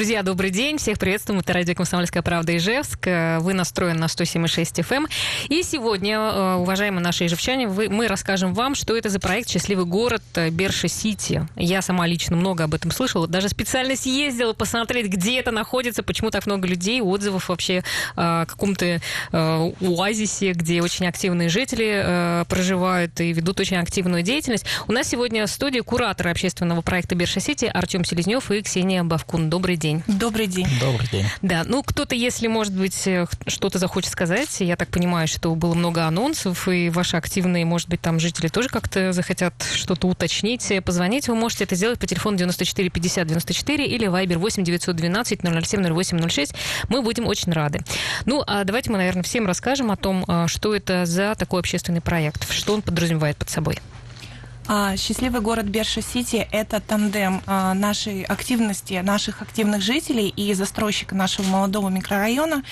Друзья, добрый день. Всех приветствуем. Это радио «Комсомольская правда» Ижевск. Вы настроены на 107,6 FM. Эм. И сегодня, э, уважаемые наши ижевчане, вы, мы расскажем вам, что это за проект «Счастливый город Берша-Сити». Я сама лично много об этом слышала. Даже специально съездила посмотреть, где это находится, почему так много людей, отзывов вообще о каком-то э, оазисе, где очень активные жители э, проживают и ведут очень активную деятельность. У нас сегодня в студии кураторы общественного проекта «Берша-Сити» Артем Селезнев и Ксения Бавкун. Добрый день. Добрый день. Добрый день. Да, ну кто-то, если, может быть, э, что-то захочет сказать, я так понимаю, что было много анонсов, и ваши активные, может быть, там жители тоже как-то захотят что-то уточнить, позвонить, вы можете это сделать по телефону 94 50 94 или Viber 8 912 007 08 06. Мы будем очень рады. Ну, а давайте мы, наверное, всем расскажем о том, а, что это за такой общественный проект, что он подразумевает под собой. А, счастливый город Берша-Сити – это тандем а, нашей активности, наших активных жителей и застройщика нашего молодого микрорайона.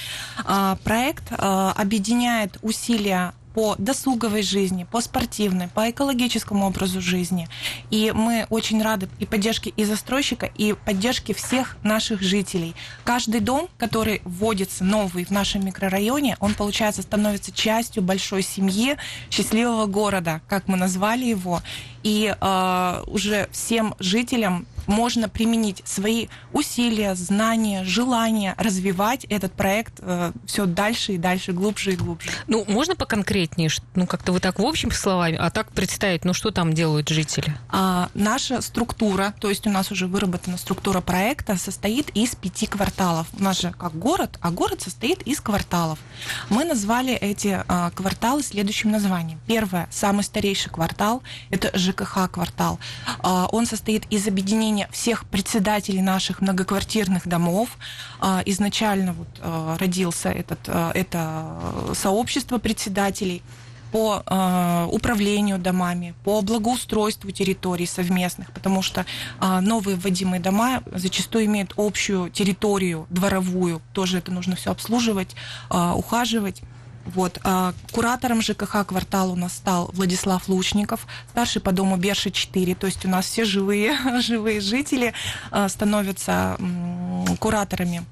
А, проект объединяет усилия по досуговой жизни, по спортивной, по экологическому образу жизни. И мы очень рады и поддержке и застройщика, и поддержке всех наших жителей. Каждый дом, который вводится новый в нашем микрорайоне, он, получается, становится частью большой семьи счастливого города, как мы назвали его. И э, уже всем жителям можно применить свои усилия, знания, желания развивать этот проект э, все дальше и дальше, глубже и глубже. Ну, можно поконкретнее? Ну, как-то вы так в общем словами, а так представить, ну, что там делают жители? А, наша структура, то есть у нас уже выработана структура проекта, состоит из пяти кварталов. У нас же как город, а город состоит из кварталов. Мы назвали эти а, кварталы следующим названием. Первое, самый старейший квартал, это ЖКХ квартал. А, он состоит из объединения собрание всех председателей наших многоквартирных домов. А, изначально вот а, родился этот, а, это сообщество председателей по э, управлению домами, по благоустройству территорий совместных, потому что э, новые вводимые дома зачастую имеют общую территорию дворовую, тоже это нужно все обслуживать, э, ухаживать. Вот. А куратором ЖКХ квартала у нас стал Владислав Лучников, старший по дому Берши 4. То есть у нас все живые, живые жители а, становятся кураторами.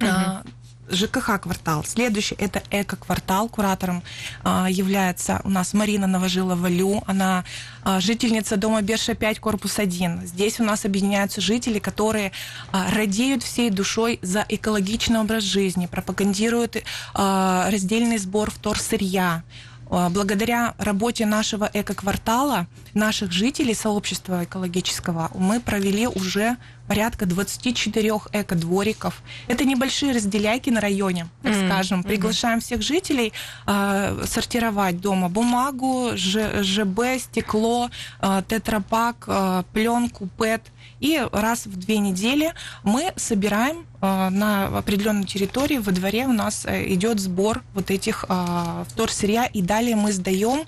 Угу. ЖКХ квартал. Следующий это эко-квартал. Куратором а, является у нас Марина Новожилова-Лю. Она а, жительница дома Берша 5, корпус 1. Здесь у нас объединяются жители, которые а, радеют всей душой за экологичный образ жизни, пропагандируют а, раздельный сбор вторсырья, а, благодаря работе нашего эко-квартала, наших жителей сообщества экологического, мы провели уже порядка 24 эко-двориков. Это небольшие разделяйки на районе, так mm-hmm. скажем. Приглашаем всех жителей э, сортировать дома бумагу, Ж, ЖБ, стекло, э, тетрапак, э, пленку, ПЭТ – и раз в две недели мы собираем э, на определенной территории во дворе у нас э, идет сбор вот этих э, вторсырья, и далее мы сдаем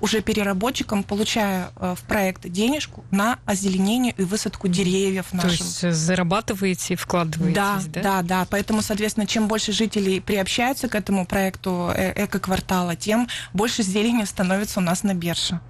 уже переработчикам, получая в проект денежку на озеленение и высадку деревьев нашим. Есть зарабатываете и вкладываете, да, да? Да, да. Поэтому, соответственно, чем больше жителей приобщаются к этому проекту эко-квартала, тем больше зелени становится у нас на бирже.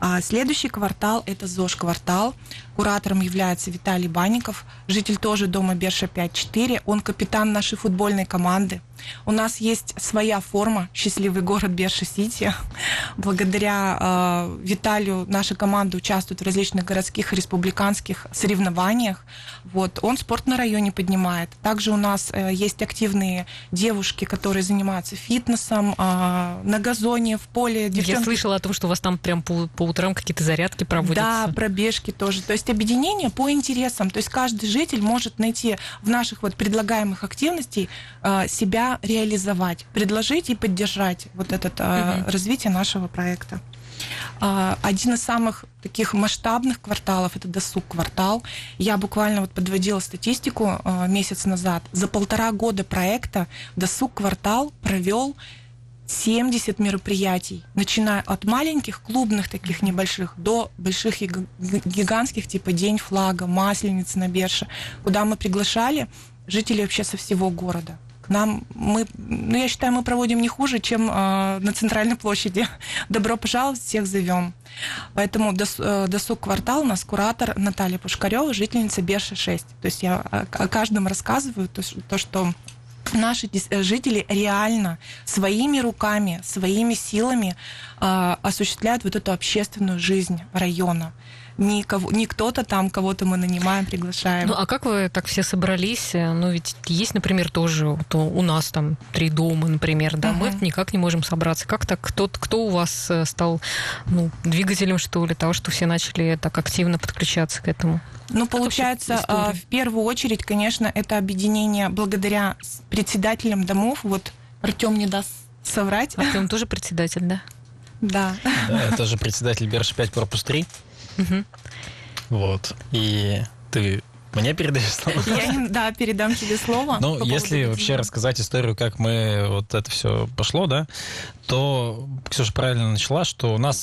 А следующий квартал – это ЗОЖ-квартал. Куратором является Виталий Банников, житель тоже дома Берша 5-4. Он капитан нашей футбольной команды. У нас есть своя форма «Счастливый город Берша-Сити». Благодаря э, Виталию наша команда участвует в различных городских и республиканских соревнованиях. Вот. Он спорт на районе поднимает. Также у нас э, есть активные девушки, которые занимаются фитнесом э, на газоне, в поле. Девчонки... Я слышала о том, что у вас там прям по, по утрам какие-то зарядки проводятся. Да, пробежки тоже. То есть объединение по интересам. То есть каждый житель может найти в наших вот предлагаемых активностей э, себя реализовать, предложить и поддержать вот это э, угу. развитие нашего проекта. Э, один из самых таких масштабных кварталов это досуг квартал. Я буквально вот подводила статистику э, месяц назад. За полтора года проекта досуг квартал провел 70 мероприятий, начиная от маленьких клубных таких небольших до больших гигантских, типа День флага, Масленица на Берше, куда мы приглашали жителей вообще со всего города. к нам мы, ну, я считаю, мы проводим не хуже, чем э, на центральной площади. Добро пожаловать, всех зовем. Поэтому дос, э, досуг квартал у нас куратор Наталья Пушкарева, жительница Берша 6. То есть я о, о каждом рассказываю то, то что наши э, жители реально своими руками, своими силами э, осуществляют вот эту общественную жизнь района не, кого, не кто-то там, кого-то мы нанимаем, приглашаем. Ну, а как вы так все собрались? Ну, ведь есть, например, тоже то у нас там три дома, например, да, угу. мы никак не можем собраться. Как так? Кто, кто у вас э, стал ну, двигателем, что ли, того, что все начали так активно подключаться к этому? Ну, как получается, а, в первую очередь, конечно, это объединение благодаря председателям домов. Вот Артем не даст соврать. Артем тоже председатель, да? Да. Да, это же председатель Берш 5 корпус 3. Угу. Вот. И ты мне передаешь слово? Я, да, передам тебе слово. Ну, если вообще рассказать историю, как мы вот это все пошло, да, то Ксюша правильно начала, что у нас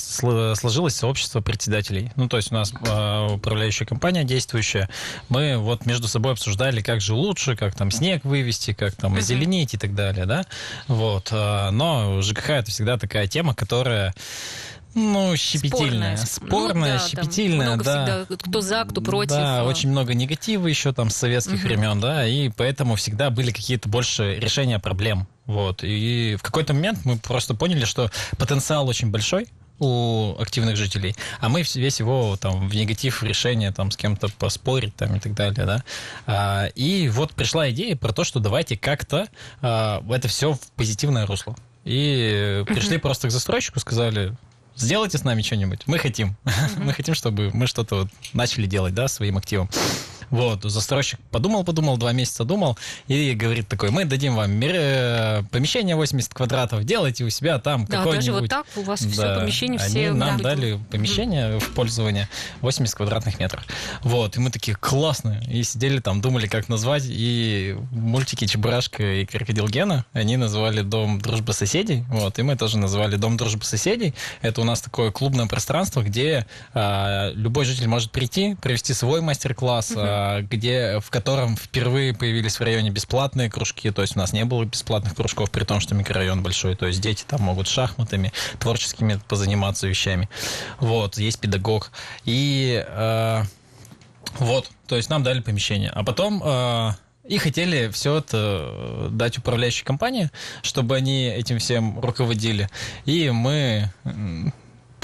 сложилось сообщество председателей. Ну, то есть у нас э, управляющая компания действующая. Мы вот между собой обсуждали, как же лучше, как там снег вывести, как там озеленить и так далее, да. Вот. А, но ЖКХ это всегда такая тема, которая ну, щепетильная. Спорная, Спорная ну, да, щепетильная, да. Всегда, кто за, кто против. Да, очень много негатива еще там с советских угу. времен, да, и поэтому всегда были какие-то больше решения проблем. Вот. И в какой-то момент мы просто поняли, что потенциал очень большой, у активных жителей, а мы весь его там в негатив решения там с кем-то поспорить там и так далее, да. А, и вот пришла идея про то, что давайте как-то а, это все в позитивное русло. И пришли просто к застройщику, сказали, сделайте с нами что-нибудь. Мы хотим. мы хотим, чтобы мы что-то начали делать, да, своим активом. Вот, застройщик подумал, подумал, два месяца думал, и говорит такой, мы дадим вам э, помещение 80 квадратов, делайте у себя там да, какое-нибудь... даже вот так у вас да, все помещения все... Они нам да, дали помещение mm. в пользование 80 квадратных метров. Вот, и мы такие, классно, и сидели там, думали, как назвать, и мультики Чебурашка и Крокодил Гена, они назвали Дом дружбы соседей, вот, и мы тоже назвали Дом дружбы соседей. Это у нас такое клубное пространство, где а, любой житель может прийти, провести свой мастер-класс, mm-hmm где, в котором впервые появились в районе бесплатные кружки, то есть у нас не было бесплатных кружков, при том, что микрорайон большой, то есть дети там могут шахматами, творческими позаниматься вещами. Вот, есть педагог. И э, вот, то есть нам дали помещение. А потом... Э, и хотели все это дать управляющей компании, чтобы они этим всем руководили. И мы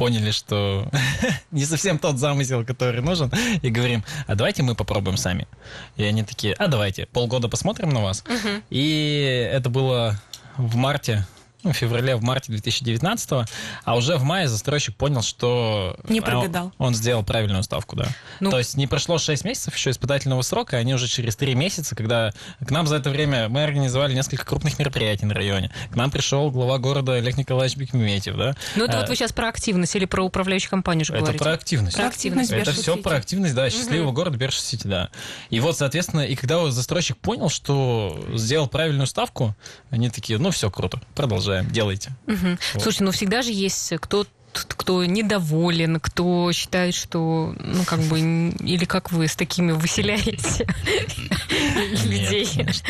поняли, что не совсем тот замысел, который нужен, и говорим, а давайте мы попробуем сами. И они такие, а давайте, полгода посмотрим на вас. Угу. И это было в марте ну, в феврале, в марте 2019, а уже в мае застройщик понял, что не прогадал. Он, сделал правильную ставку, да. Ну, То есть не прошло 6 месяцев еще испытательного срока, и они уже через 3 месяца, когда к нам за это время мы организовали несколько крупных мероприятий на районе. К нам пришел глава города Олег Николаевич Бекметьев, да. Ну это а, вот вы сейчас про активность или про управляющую компанию же говорите? Это про активность. Про активность Это все про активность, да, счастливого угу. города Берша Сити, да. И вот, соответственно, и когда застройщик понял, что сделал правильную ставку, они такие, ну все, круто, продолжаем, делайте. Угу. Вот. Слушай, ну всегда же есть кто кто недоволен, кто считает, что, ну, как бы, или как вы с такими выселяете людей?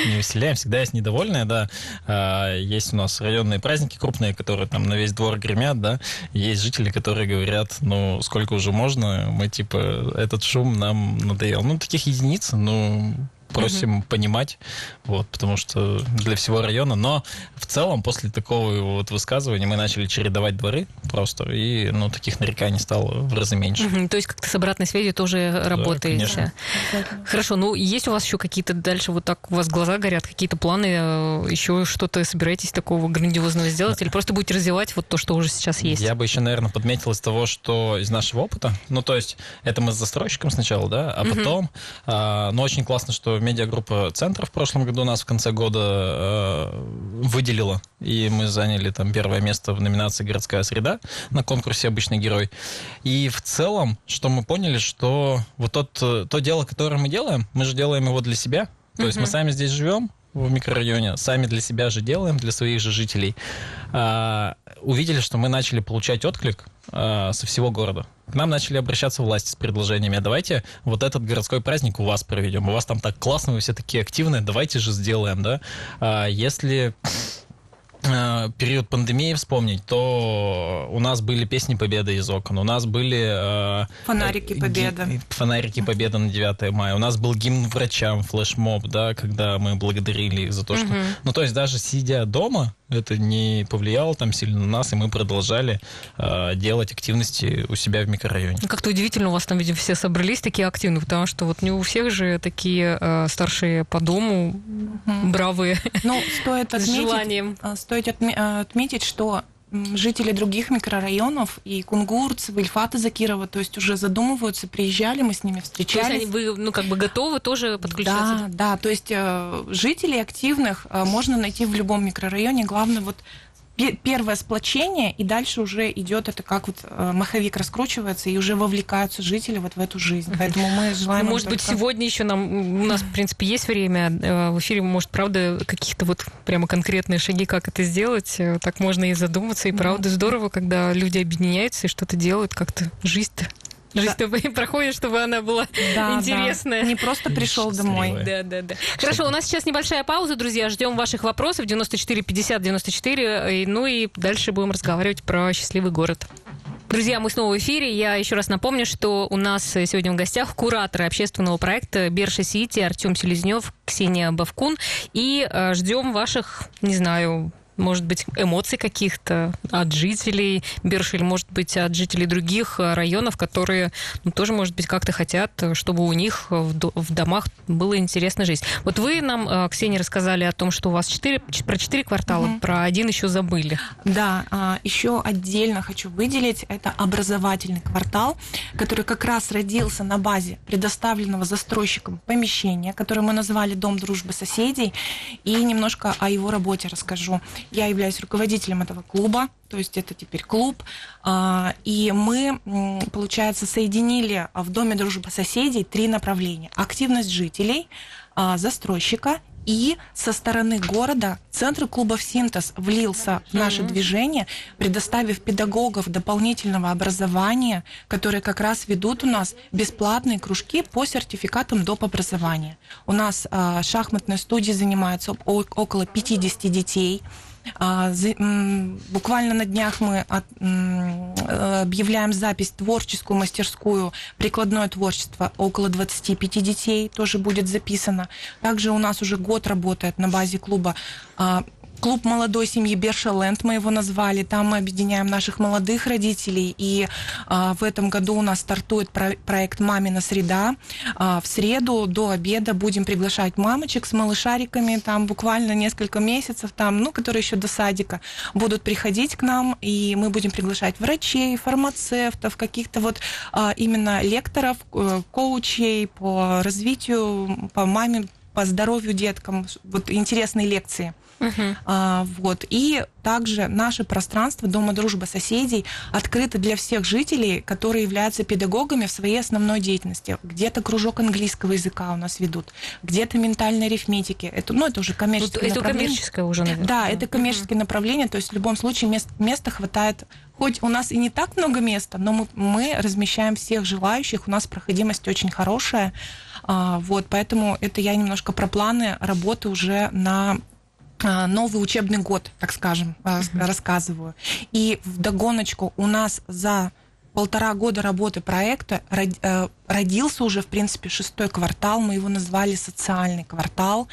не выселяем, всегда есть недовольные, да. А, есть у нас районные праздники крупные, которые там на весь двор гремят, да. Есть жители, которые говорят, ну, сколько уже можно, мы, типа, этот шум нам надоел. Ну, таких единиц, ну, просим угу. понимать, вот, потому что для всего района. Но в целом после такого вот высказывания мы начали чередовать дворы просто, и ну, таких нареканий стало в разы меньше. Угу, то есть как-то с обратной связью тоже да, работаете. Конечно. Хорошо, ну есть у вас еще какие-то дальше вот так у вас глаза горят, какие-то планы, э, еще что-то собираетесь такого грандиозного сделать, или просто будете развивать вот то, что уже сейчас есть? Я бы еще, наверное, подметил из того, что из нашего опыта, ну то есть это мы с застройщиком сначала, да, а потом, угу. а, ну очень классно, что медиагруппа «Центр» в прошлом году нас в конце года э, выделила, и мы заняли там первое место в номинации «Городская среда» на конкурсе «Обычный герой». И в целом, что мы поняли, что вот тот, то дело, которое мы делаем, мы же делаем его для себя, то есть мы сами здесь живем, в микрорайоне, сами для себя же делаем, для своих же жителей, а, увидели, что мы начали получать отклик а, со всего города. К нам начали обращаться власти с предложениями, а давайте вот этот городской праздник у вас проведем, у вас там так классно, вы все такие активные, давайте же сделаем, да. А, если Э, период пандемии вспомнить, то у нас были песни Победы из окон, у нас были... Э, фонарики Победы. Фонарики Победы на 9 мая. У нас был гимн врачам, флешмоб, да, когда мы благодарили их за то, что... Угу. Ну, то есть даже сидя дома, это не повлияло там сильно на нас, и мы продолжали э, делать активности у себя в микрорайоне. Ну, как-то удивительно, у вас там, видимо, все собрались такие активные, потому что вот не у всех же такие э, старшие по дому угу. бравые. Ну, стоит отметить, с желанием. Э, стоит отметить, что жители других микрорайонов и Кунгурцев, Ильфата Закирова, то есть уже задумываются, приезжали, мы с ними встречались. То есть они, вы, ну, как бы готовы тоже подключаться? Да, да, то есть э, жителей активных э, можно найти в любом микрорайоне, главное вот первое сплочение, и дальше уже идет это как вот э, маховик раскручивается, и уже вовлекаются жители вот в эту жизнь. Поэтому мы желаем... Ну, может быть, только... сегодня еще нам, у нас, в принципе, есть время э, в эфире, может, правда, каких-то вот прямо конкретные шаги, как это сделать, э, так можно и задуматься, и правда здорово, когда люди объединяются и что-то делают, как-то жизнь-то Жизнь да. проходит, чтобы она была да, интересная. Да. Не просто пришел домой. Да, да, да. Хорошо, у нас сейчас небольшая пауза, друзья. Ждем ваших вопросов. 94 50 94. Ну и дальше будем разговаривать про счастливый город. Друзья, мы снова в эфире. Я еще раз напомню, что у нас сегодня в гостях кураторы общественного проекта Берша Сити Артем Селезнев, Ксения Бавкун. И э, ждем ваших, не знаю, может быть, эмоций каких-то от жителей Берши или, может быть, от жителей других э, районов, которые ну, тоже, может быть, как-то хотят, чтобы у них в домах была интересная жизнь. Вот вы нам, э, Ксения, рассказали о том, что у вас 4, про четыре квартала, угу. про один еще забыли. Да, а, еще отдельно хочу выделить, это образовательный квартал, который как раз родился на базе предоставленного застройщиком помещения, которое мы назвали «Дом дружбы соседей», и немножко о его работе расскажу. Я являюсь руководителем этого клуба, то есть это теперь клуб. А, и мы, получается, соединили в Доме дружбы соседей три направления. Активность жителей, а, застройщика и со стороны города центр клубов «Синтез» влился в наше движение, предоставив педагогов дополнительного образования, которые как раз ведут у нас бесплатные кружки по сертификатам доп. образования. У нас э, шахматной студии занимаются около 50 детей. А, буквально на днях мы э, объявляем запись творческую мастерскую, прикладное творчество. Около 25 детей тоже будет записано. Также у нас уже год работает на базе клуба а, клуб молодой семьи Бершаленд мы его назвали. Там мы объединяем наших молодых родителей. И а, в этом году у нас стартует про- проект «Мамина среда». А, в среду до обеда будем приглашать мамочек с малышариками. Там буквально несколько месяцев, там, ну, которые еще до садика, будут приходить к нам. И мы будем приглашать врачей, фармацевтов, каких-то вот а, именно лекторов, э, коучей по развитию, по маме, по здоровью деткам. Вот интересные лекции. Uh-huh. А, вот. И также наше пространство Дома дружбы соседей открыто для всех жителей, которые являются педагогами в своей основной деятельности. Где-то кружок английского языка у нас ведут, где-то ментальной арифметики. Это, ну, это уже коммерческое это направление. коммерческое уже, наверное. Да, это коммерческое uh-huh. направление, то есть в любом случае мест, места хватает. Хоть у нас и не так много места, но мы, мы размещаем всех желающих, у нас проходимость очень хорошая. А, вот, поэтому это я немножко про планы работы уже на новый учебный год, так скажем, mm-hmm. рассказываю. И в догоночку у нас за полтора года работы проекта э, родился уже, в принципе, шестой квартал. Мы его назвали социальный квартал.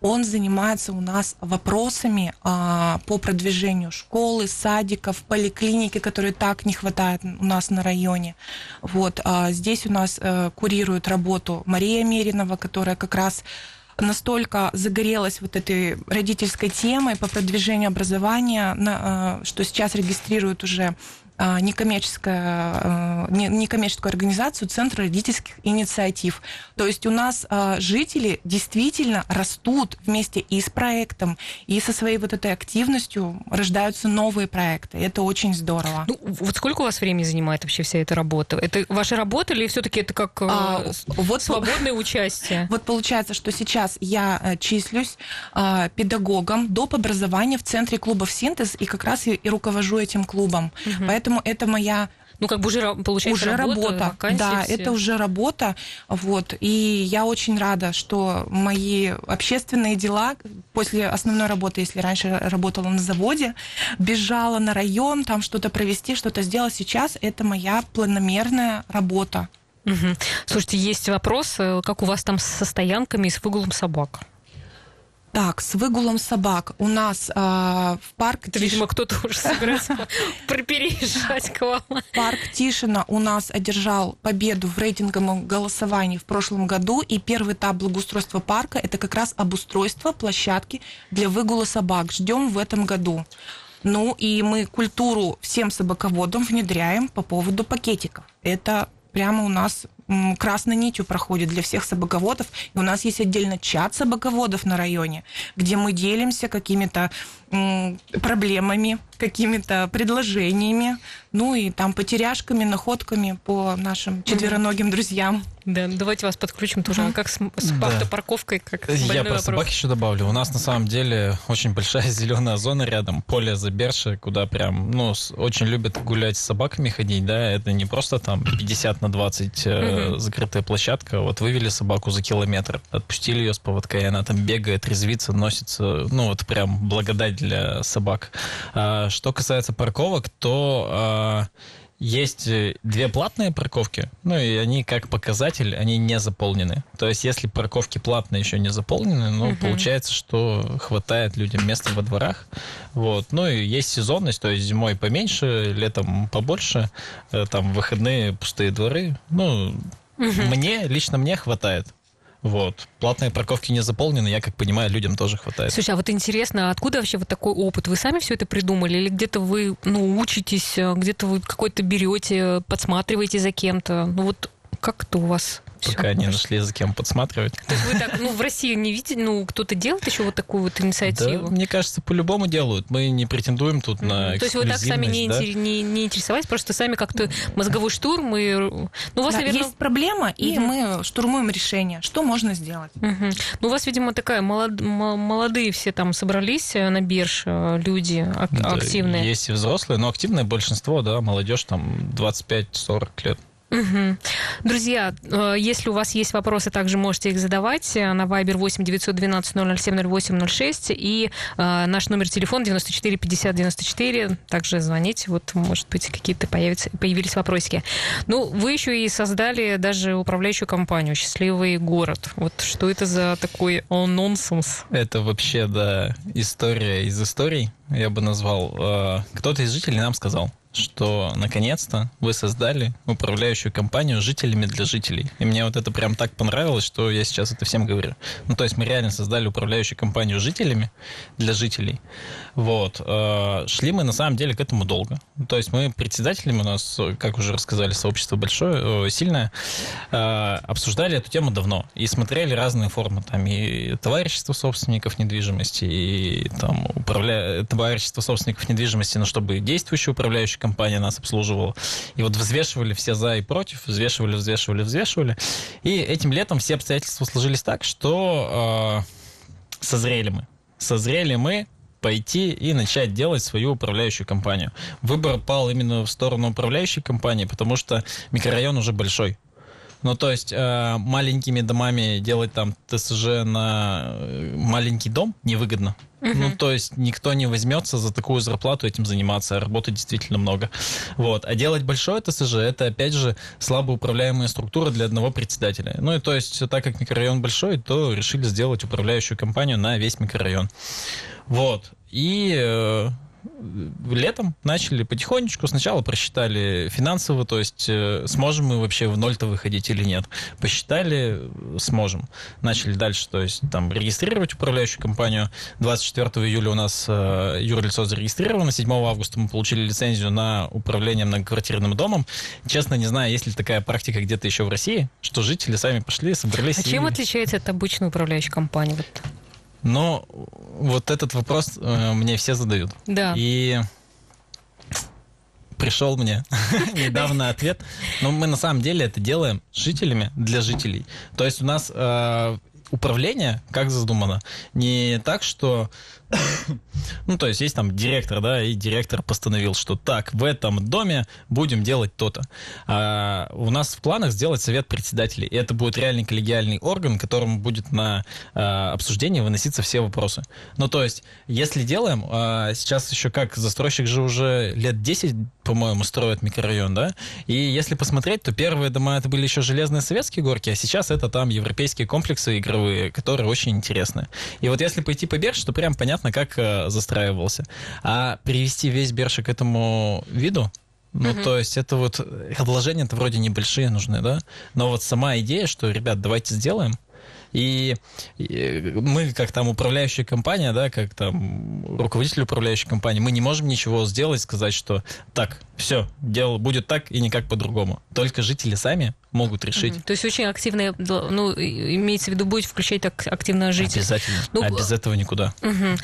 Он занимается у нас вопросами по продвижению школы, садиков, поликлиники, которые так не хватает у нас на районе. Вот а, здесь у нас курирует работу Мария Меринова, которая как раз настолько загорелась вот этой родительской темой по продвижению образования, на, что сейчас регистрируют уже некоммерческая, некоммерческую организацию Центр родительских инициатив. То есть у нас жители действительно растут вместе и с проектом, и со своей вот этой активностью рождаются новые проекты. Это очень здорово. Ну, вот сколько у вас времени занимает вообще вся эта работа? Это ваша работа или все-таки это как а, вот свободное участие? Вот получается, что сейчас я э, числюсь а, педагогом доп. образования в центре клубов «Синтез» и как раз и, и руковожу этим клубом. Угу. Поэтому это моя ну, как бы уже получается уже работа. работа. Да, все. это уже работа. Вот. И я очень рада, что мои общественные дела после основной работы, если раньше работала на заводе, бежала на район, там что-то провести, что-то сделать, сейчас это моя планомерная работа. Угу. Слушайте, есть вопрос, как у вас там со стоянками и с выгулом собак? Так, с выгулом собак у нас э, в парк... Это, Тиш... видимо, кто-то уже собирается переезжать к вам. Парк Тишина у нас одержал победу в рейтинговом голосовании в прошлом году, и первый этап благоустройства парка – это как раз обустройство площадки для выгула собак. Ждем в этом году. Ну и мы культуру всем собаководам внедряем по поводу пакетиков. Это прямо у нас красной нитью проходит для всех собаководов. И у нас есть отдельно чат собаководов на районе, где мы делимся какими-то проблемами, какими-то предложениями, ну и там потеряшками, находками по нашим четвероногим друзьям. Да, давайте вас подключим тоже. Mm-hmm. Как с, с да. автопарковкой, как Я про собак еще добавлю. У нас на самом деле очень большая зеленая зона рядом, поле Заберши, куда прям, ну, очень любят гулять с собаками ходить, да, это не просто там 50 на 20 mm-hmm. закрытая площадка, вот вывели собаку за километр, отпустили ее с поводка, и она там бегает, резвится, носится, ну, вот прям благодать для собак. А, что касается парковок, то а, есть две платные парковки, ну и они как показатель, они не заполнены. То есть если парковки платные еще не заполнены, ну угу. получается, что хватает людям места во дворах. Вот. Ну и есть сезонность, то есть зимой поменьше, летом побольше, э, там выходные пустые дворы. Ну, угу. мне, лично мне хватает. Вот. Платные парковки не заполнены, я как понимаю, людям тоже хватает. Слушай, а вот интересно, откуда вообще вот такой опыт? Вы сами все это придумали или где-то вы ну, учитесь, где-то вы какой-то берете, подсматриваете за кем-то? Ну вот как это у вас Пока не нашли за кем подсматривать. То есть вы так, ну, в России не видите, ну, кто-то делает еще вот такую вот инициативу? Да, мне кажется, по-любому делают. Мы не претендуем тут на То есть вы так сами не, да? не, не интересовались, просто сами как-то мозговой штурм и... Ну, у вас, да, наверное... Есть проблема, и mm-hmm. мы штурмуем решение. Что можно сделать? Mm-hmm. Ну, у вас, видимо, такая молод... молодые все там собрались э, на бирж, э, люди да, активные. Есть и взрослые, но активное большинство, да, молодежь там 25-40 лет. Угу. Друзья, э, если у вас есть вопросы, также можете их задавать на Viber 8 912 007 08 06 и э, наш номер телефона 94 50 94. Также звоните, вот, может быть, какие-то появятся, появились вопросики. Ну, вы еще и создали даже управляющую компанию «Счастливый город». Вот что это за такой нонсенс? Это вообще, да, история из историй, я бы назвал. Э, кто-то из жителей нам сказал, что наконец-то вы создали управляющую компанию жителями для жителей. И мне вот это прям так понравилось, что я сейчас это всем говорю. Ну, то есть мы реально создали управляющую компанию жителями для жителей. Вот. Э, шли мы на самом деле к этому долго. То есть мы председателями у нас, как уже рассказали, сообщество большое, сильное, э, обсуждали эту тему давно и смотрели разные формы. Там и товарищество собственников недвижимости, и там управля... товарищество собственников недвижимости, но чтобы действующая управляющая компания нас обслуживала. И вот взвешивали все за и против, взвешивали, взвешивали, взвешивали. И этим летом все обстоятельства сложились так, что э, созрели мы. Созрели мы пойти и начать делать свою управляющую компанию. Выбор пал именно в сторону управляющей компании, потому что микрорайон уже большой. Ну, то есть э, маленькими домами делать там ТСЖ на э, маленький дом невыгодно. Ну, то есть никто не возьмется за такую зарплату этим заниматься, а работы действительно много. Вот. А делать большое ТСЖ, это, опять же, слабо управляемая структура для одного председателя. Ну, и то есть, так как микрорайон большой, то решили сделать управляющую компанию на весь микрорайон. Вот. И э, летом начали потихонечку. Сначала просчитали финансово, то есть э, сможем мы вообще в ноль-то выходить или нет. Посчитали, сможем. Начали дальше, то есть там регистрировать управляющую компанию. 24 июля у нас э, юрлицо зарегистрировано. 7 августа мы получили лицензию на управление многоквартирным домом. Честно, не знаю, есть ли такая практика где-то еще в России, что жители сами пошли, собрались. А и... чем отличается от обычной управляющей компании? Вот. Но вот этот вопрос э, мне все задают. Да. И пришел мне недавно ответ. Но мы на самом деле это делаем с жителями для жителей. То есть у нас э, управление, как задумано, не так, что ну, то есть есть там директор, да, и директор постановил, что так, в этом доме будем делать то-то. А у нас в планах сделать совет председателей. И это будет реальный коллегиальный орган, которому будет на а, обсуждение выноситься все вопросы. Ну, то есть, если делаем, а, сейчас еще как застройщик же уже лет 10, по-моему, строит микрорайон, да, и если посмотреть, то первые дома это были еще железные советские горки, а сейчас это там европейские комплексы игровые, которые очень интересны. И вот если пойти по Берш, то прям понятно, понятно, как э, застраивался. А привести весь Берша к этому виду, ну, угу. то есть это вот вложения-то вроде небольшие нужны, да? Но вот сама идея, что, ребят, давайте сделаем, и, мы, как там управляющая компания, да, как там руководитель управляющей компании, мы не можем ничего сделать, сказать, что так, все, дело будет так и никак по-другому. Только жители сами могут решить. Mm-hmm. То есть очень активно, ну, имеется в виду, будет включать активно жителей. Обязательно. Ну, а без этого никуда. Угу.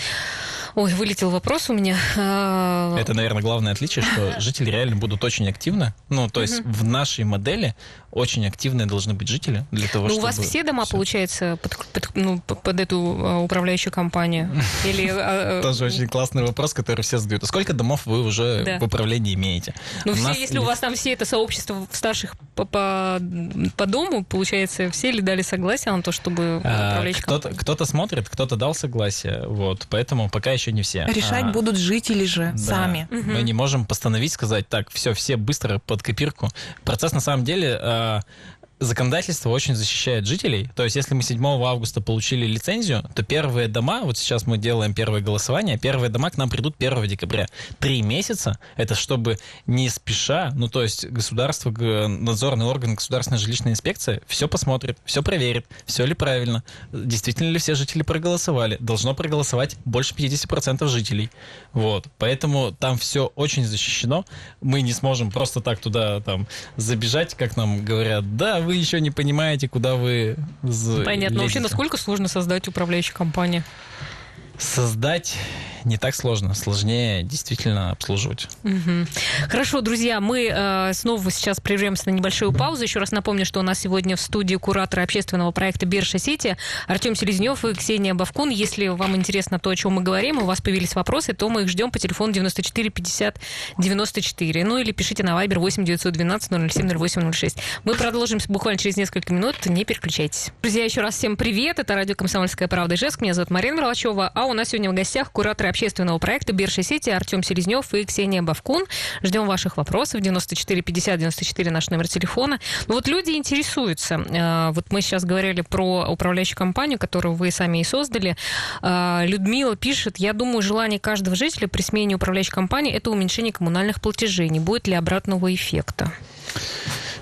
Ой, вылетел вопрос у меня. А, Это, наверное, главное отличие, что жители реально будут очень активны. Ну, то есть в нашей модели очень активные должны быть жители для того, ну, чтобы... у вас все дома, получается, под, ну, эту а, управляющую компанию? Или... А, Тоже очень классный вопрос, который все задают. Сколько домов вы уже в управлении имеете? Ну, если у вас там все это сообщество старших по, дому, получается, все ли дали согласие на то, чтобы управляющая кто-то, кто-то смотрит, кто-то дал согласие, вот, поэтому пока еще не все. Решать а, будут жители же да. сами. Мы не можем постановить, сказать, так, все, все быстро под копирку. Процесс на самом деле а, законодательство очень защищает жителей. То есть, если мы 7 августа получили лицензию, то первые дома, вот сейчас мы делаем первое голосование, первые дома к нам придут 1 декабря. Три месяца, это чтобы не спеша, ну, то есть государство, надзорный орган, государственная жилищная инспекция все посмотрит, все проверит, все ли правильно, действительно ли все жители проголосовали. Должно проголосовать больше 50% жителей. Вот. Поэтому там все очень защищено. Мы не сможем просто так туда там забежать, как нам говорят, да, вы вы еще не понимаете, куда вы Понятно. Лезете. Вообще, насколько сложно создать управляющую компанию? Создать не так сложно, сложнее действительно обслуживать. Угу. Хорошо, друзья, мы э, снова сейчас прервемся на небольшую паузу. Еще раз напомню, что у нас сегодня в студии куратор общественного проекта Бирша Сити Артем Селезнев и Ксения Бавкун. Если вам интересно то, о чем мы говорим, у вас появились вопросы, то мы их ждем по телефону 94 50 94. Ну или пишите на Viber 8 912 007 08 06. Мы продолжим буквально через несколько минут. Не переключайтесь. Друзья, еще раз всем привет. Это радио «Комсомольская правда» Ижевск. Меня зовут Марина Мерлачева. А у нас сегодня в гостях куратор общественного проекта Биржа Сити Артем Селезнев и Ксения Бавкун. Ждем ваших вопросов. 94 50 94 наш номер телефона. Ну вот люди интересуются. Э, вот мы сейчас говорили про управляющую компанию, которую вы сами и создали. Э, Людмила пишет, я думаю, желание каждого жителя при смене управляющей компании это уменьшение коммунальных платежей. Не будет ли обратного эффекта?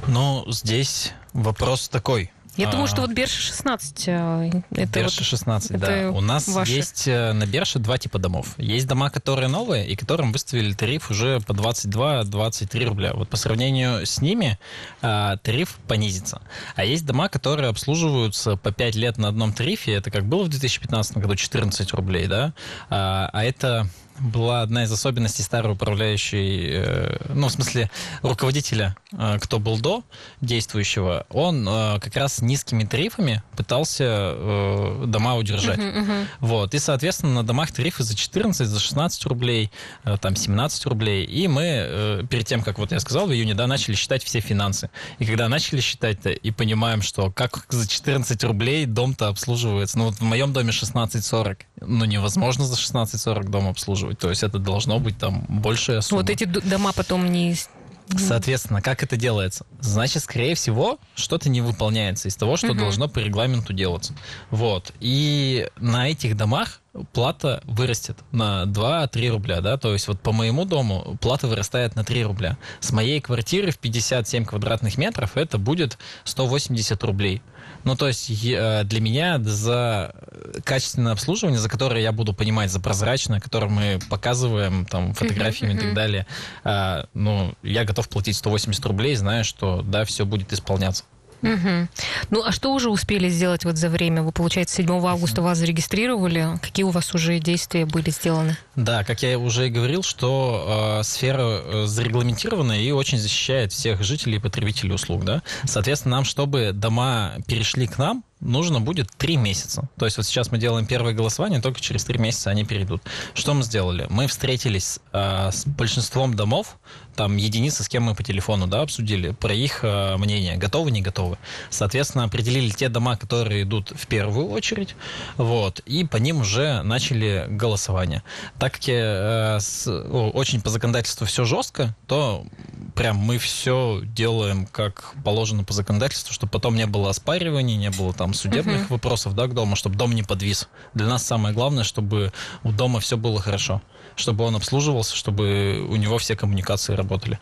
Ну, здесь вопрос такой. Я а, думаю, что вот Берша 16. Э, это Берша вот, 16, это да. У нас ваши. есть э, на Берше два типа домов. Есть дома, которые новые, и которым выставили тариф уже по 22-23 рубля. Вот по сравнению с ними а, тариф понизится. А есть дома, которые обслуживаются по 5 лет на одном тарифе. Это как было в 2015 году 14 рублей, да? А, а это была одна из особенностей старой управляющей, э, ну, в смысле, руководителя, э, кто был до действующего, он э, как раз низкими тарифами пытался дома удержать. Uh-huh, uh-huh. Вот. И, соответственно, на домах тарифы за 14, за 16 рублей, там, 17 рублей. И мы перед тем, как вот я сказал, в июне, да, начали считать все финансы. И когда начали считать и понимаем, что как за 14 рублей дом-то обслуживается. Ну, вот в моем доме 16,40. Ну, невозможно за 16,40 дом обслуживать То есть это должно быть там большая сумма. Вот эти дома потом не Соответственно, как это делается? Значит, скорее всего, что-то не выполняется из того, что угу. должно по регламенту делаться. Вот. И на этих домах плата вырастет на 2-3 рубля, да, то есть вот по моему дому плата вырастает на 3 рубля. С моей квартиры в 57 квадратных метров это будет 180 рублей. Ну, то есть э, для меня за качественное обслуживание, за которое я буду понимать, за прозрачное, которое мы показываем там фотографиями и так далее, э, ну, я готов платить 180 рублей, зная, что, да, все будет исполняться. Угу. Ну, а что уже успели сделать вот за время? Вы, получается, 7 августа вас зарегистрировали. Какие у вас уже действия были сделаны? Да, как я уже и говорил, что э, сфера э, зарегламентирована и очень защищает всех жителей и потребителей услуг. Да? Соответственно, нам, чтобы дома перешли к нам, нужно будет три месяца. То есть вот сейчас мы делаем первое голосование, только через три месяца они перейдут. Что мы сделали? Мы встретились э, с большинством домов, там единицы, с кем мы по телефону да, обсудили, про их э, мнение, готовы, не готовы. Соответственно, определили те дома, которые идут в первую очередь, вот, и по ним уже начали голосование. Так как э, с, очень по законодательству все жестко, то прям мы все делаем как положено по законодательству, чтобы потом не было оспариваний, не было там судебных uh-huh. вопросов да, к дому, чтобы дом не подвис. Для нас самое главное, чтобы у дома все было хорошо, чтобы он обслуживался, чтобы у него все коммуникации работали.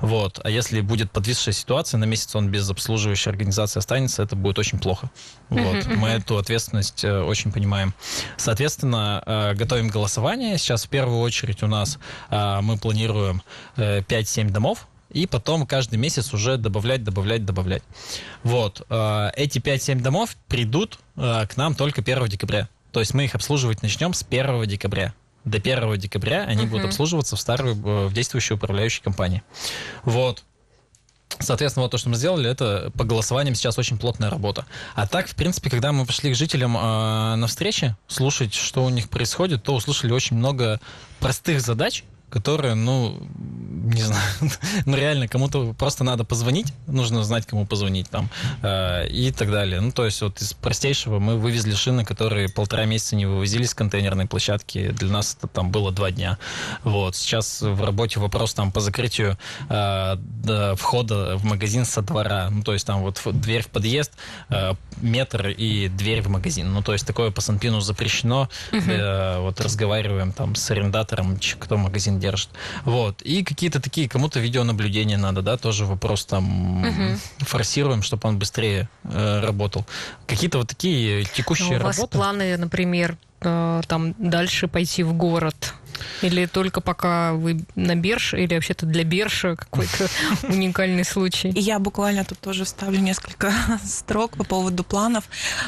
Вот. А если будет подвисшая ситуация, на месяц он без обслуживающей организации останется, это будет очень плохо. Вот. Uh-huh, Мы эту ответственность э, очень понимаем. Соответственно, э, готовим голосование. Сейчас в первую очередь у нас э, мы планируем 5-7 домов, и потом каждый месяц уже добавлять, добавлять, добавлять. Вот. Э, эти 5-7 домов придут э, к нам только 1 декабря. То есть мы их обслуживать начнем с 1 декабря. До 1 декабря они uh-huh. будут обслуживаться в старой, э, в действующей управляющей компании. Вот. Соответственно, вот то, что мы сделали, это по голосованиям сейчас очень плотная работа. А так, в принципе, когда мы пошли к жителям э, на встречи, слушать, что у них происходит, то услышали очень много простых задач, которые, ну, не знаю, ну реально кому-то просто надо позвонить, нужно знать, кому позвонить там э, и так далее. Ну, то есть вот из простейшего мы вывезли шины, которые полтора месяца не вывозились с контейнерной площадки. Для нас это там было два дня. Вот. Сейчас в работе вопрос там по закрытию э, входа в магазин со двора. Ну, то есть там вот дверь в подъезд, э, метр и дверь в магазин. Ну, то есть такое по Санпину запрещено. Uh-huh. Э, вот разговариваем там с арендатором, кто магазин держит. Вот. И какие-то такие, кому-то видеонаблюдение надо, да, тоже вопрос там угу. форсируем, чтобы он быстрее э, работал. Какие-то вот такие текущие работы. у вас планы, например, э, там дальше пойти в город? Или только пока вы на бирже, или вообще-то для биржи какой-то уникальный случай? Я буквально тут тоже вставлю несколько строк по поводу планов.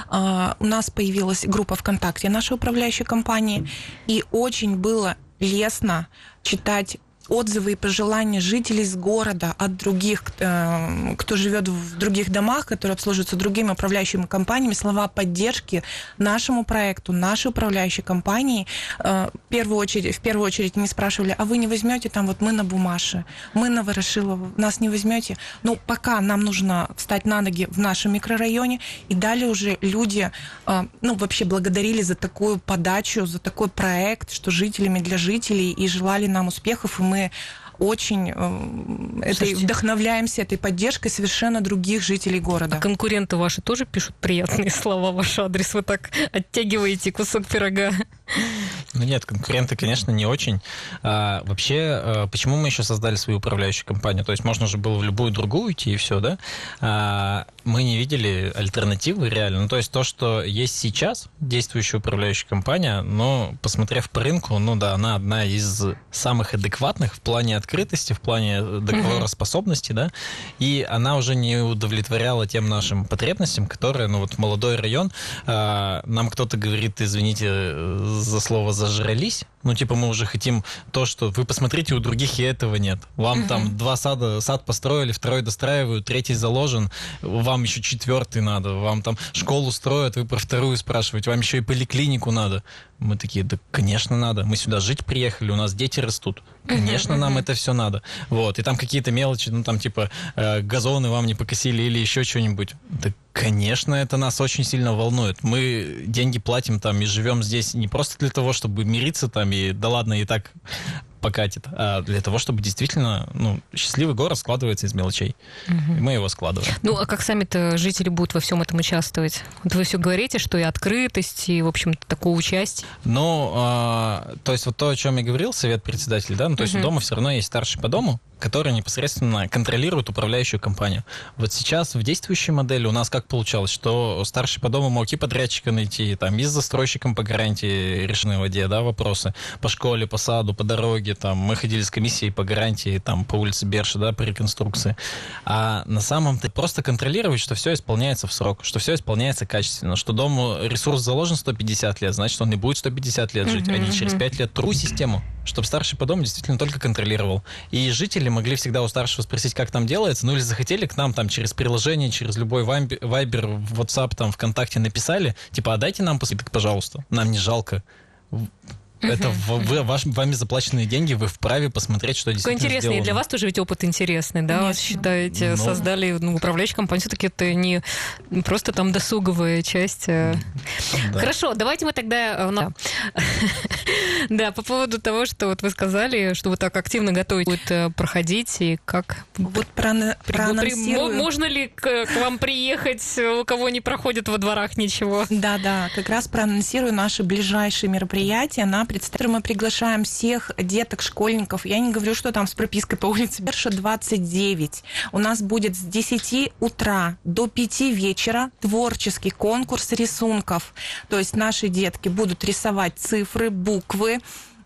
А, у нас появилась группа ВКонтакте нашей управляющей компании, и очень было лестно читать отзывы и пожелания жителей с города от других, э, кто живет в других домах, которые обслуживаются другими управляющими компаниями, слова поддержки нашему проекту, нашей управляющей компании. Э, в первую очередь, в первую очередь они спрашивали, а вы не возьмете там вот мы на Бумаше, мы на Ворошилово, нас не возьмете? Ну, пока нам нужно встать на ноги в нашем микрорайоне, и далее уже люди, э, ну, вообще благодарили за такую подачу, за такой проект, что жителями для жителей, и желали нам успехов, и мы мы очень э, этой, вдохновляемся этой поддержкой совершенно других жителей города. А конкуренты ваши тоже пишут приятные слова в ваш адрес? Вы так оттягиваете кусок пирога? Ну нет, конкуренты, конечно, не очень. А, вообще, а, почему мы еще создали свою управляющую компанию? То есть можно же было в любую другую идти и все, да? А, мы не видели альтернативы реально. Ну, то есть то, что есть сейчас, действующая управляющая компания, но посмотрев по рынку, ну да, она одна из самых адекватных в плане открытости, в плане договороспособности, да, и она уже не удовлетворяла тем нашим потребностям, которые, ну вот молодой район, а, нам кто-то говорит, извините за слово «зажрались», ну, типа, мы уже хотим то, что вы посмотрите, у других и этого нет. Вам угу. там два сада, сад построили, второй достраивают, третий заложен, вам еще четвертый надо, вам там школу строят, вы про вторую спрашиваете, вам еще и поликлинику надо. Мы такие, да, конечно, надо. Мы сюда жить приехали, у нас дети растут. Конечно, нам это все надо. Вот. И там какие-то мелочи, ну, там, типа, э, газоны вам не покосили или еще что-нибудь. Да, конечно, это нас очень сильно волнует. Мы деньги платим там и живем здесь не просто для того, чтобы мириться там и, да ладно, и так покатит, а для того, чтобы действительно, ну, счастливый город складывается из мелочей. Угу. И мы его складываем. Ну, а как сами-то жители будут во всем этом участвовать? Вот вы все говорите, что и открытость, и, в общем-то, такое участие. Ну, а, то есть вот то, о чем я говорил, совет председателей, да, ну, то есть угу. у дома все равно есть старший по дому, который непосредственно контролирует управляющую компанию. Вот сейчас в действующей модели у нас как получалось, что старший по дому мог и подрядчика найти, там, и с застройщиком по гарантии решены в воде, да, вопросы, по школе, по саду, по дороге, там, мы ходили с комиссией по гарантии, там, по улице Берши, да, по реконструкции. А на самом деле просто контролировать, что все исполняется в срок, что все исполняется качественно, что дому ресурс заложен 150 лет, значит, он не будет 150 лет жить, uh-huh, а не через 5 лет тру систему, чтобы старший по дому действительно только контролировал. И жители могли всегда у старшего спросить, как там делается, ну или захотели к нам там через приложение, через любой вайбер, WhatsApp, там, ВКонтакте написали, типа, а дайте нам посыпок, пожалуйста, нам не жалко. Это вы, ваш, вами заплаченные деньги, вы вправе посмотреть, что действительно интересный. Сделано. И для вас тоже ведь опыт интересный, да? Конечно. Вы считаете, Но... Ну. создали ну, управляющую компанию, все-таки это не просто там досуговая часть. А да. Хорошо, давайте мы тогда... Э, да, по поводу того, что вот вы сказали, что вы так активно готовите будет э, проходить, и как... Вот проанонсирую. Можно ли к вам приехать, у кого не проходит во дворах ничего? Да, да, как раз проанонсирую наши ближайшие мероприятия на представителя мы приглашаем всех деток, школьников. Я не говорю, что там с пропиской по улице Берша 29. У нас будет с 10 утра до 5 вечера творческий конкурс рисунков. То есть наши детки будут рисовать цифры, буквы.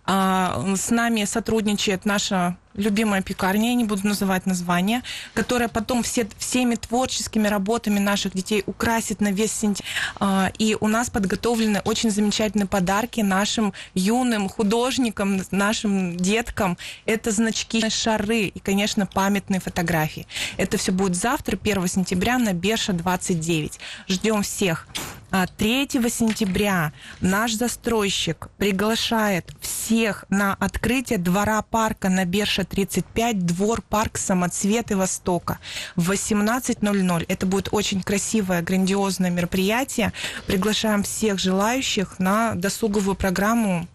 А, с нами сотрудничает наша любимая пекарня, я не буду называть название, которая потом все, всеми творческими работами наших детей украсит на весь сентябрь. А, и у нас подготовлены очень замечательные подарки нашим юным художникам, нашим деткам. Это значки, шары и, конечно, памятные фотографии. Это все будет завтра, 1 сентября, на Берша 29. Ждем всех. 3 а, сентября наш застройщик приглашает всех на открытие двора парка на Берша 35, двор парк Самоцветы Востока в 18.00. Это будет очень красивое, грандиозное мероприятие. Приглашаем всех желающих на досуговую программу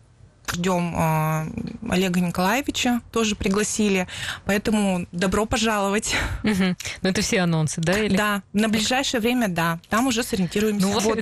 ждем э, Олега Николаевича, тоже пригласили. Поэтому добро пожаловать. Угу. Ну, это все анонсы, да? Или? Да, на ближайшее время, да. Там уже сориентируемся. Ну, вот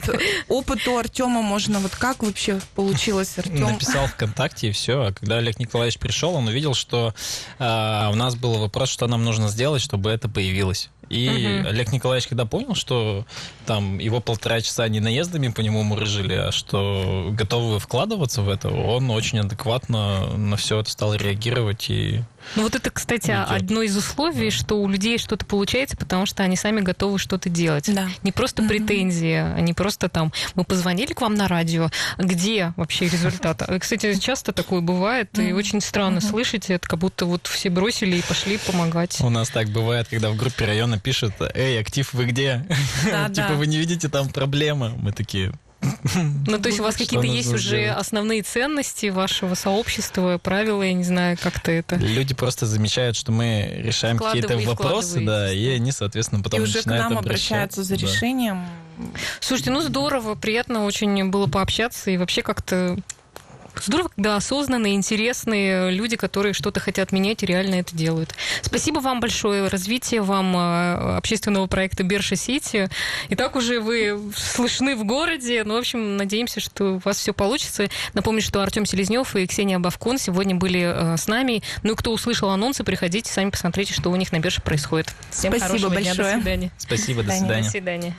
опыт у Артема можно, вот как вообще получилось, Артем? Написал ВКонтакте и все. А когда Олег Николаевич пришел, он увидел, что э, у нас был вопрос, что нам нужно сделать, чтобы это появилось. И угу. Олег Николаевич, когда понял, что там его полтора часа не наездами по нему мурыжили, а что готовы вкладываться в это, он очень адекватно на все это стал реагировать и ну вот это, кстати, идет. одно из условий, да. что у людей что-то получается, потому что они сами готовы что-то делать. Да. Не просто mm-hmm. претензии, а не просто там, мы позвонили к вам на радио, где вообще результат? Кстати, часто такое бывает, mm-hmm. и очень странно mm-hmm. слышать это, как будто вот все бросили и пошли помогать. У нас так бывает, когда в группе района пишут, эй, актив, вы где? Типа вы не видите там проблемы? Мы такие, ну, то есть у вас какие-то есть уже основные ценности вашего сообщества, правила, я не знаю, как-то это... Люди просто замечают, что мы решаем какие-то вопросы, да, и они, соответственно, потом и уже начинают к нам обращаются за решением. Слушайте, ну здорово, приятно очень было пообщаться и вообще как-то Здорово, когда осознанные, интересные люди, которые что-то хотят менять и реально это делают. Спасибо вам большое. Развитие вам э, общественного проекта Берша Сити. И так уже вы слышны в городе. Ну, в общем, надеемся, что у вас все получится. Напомню, что Артем Селезнев и Ксения Бавкун сегодня были э, с нами. Ну и кто услышал анонсы, приходите, сами посмотрите, что у них на Берше происходит. Всем Спасибо большое. Дня. До свидания. Спасибо, до свидания. До свидания.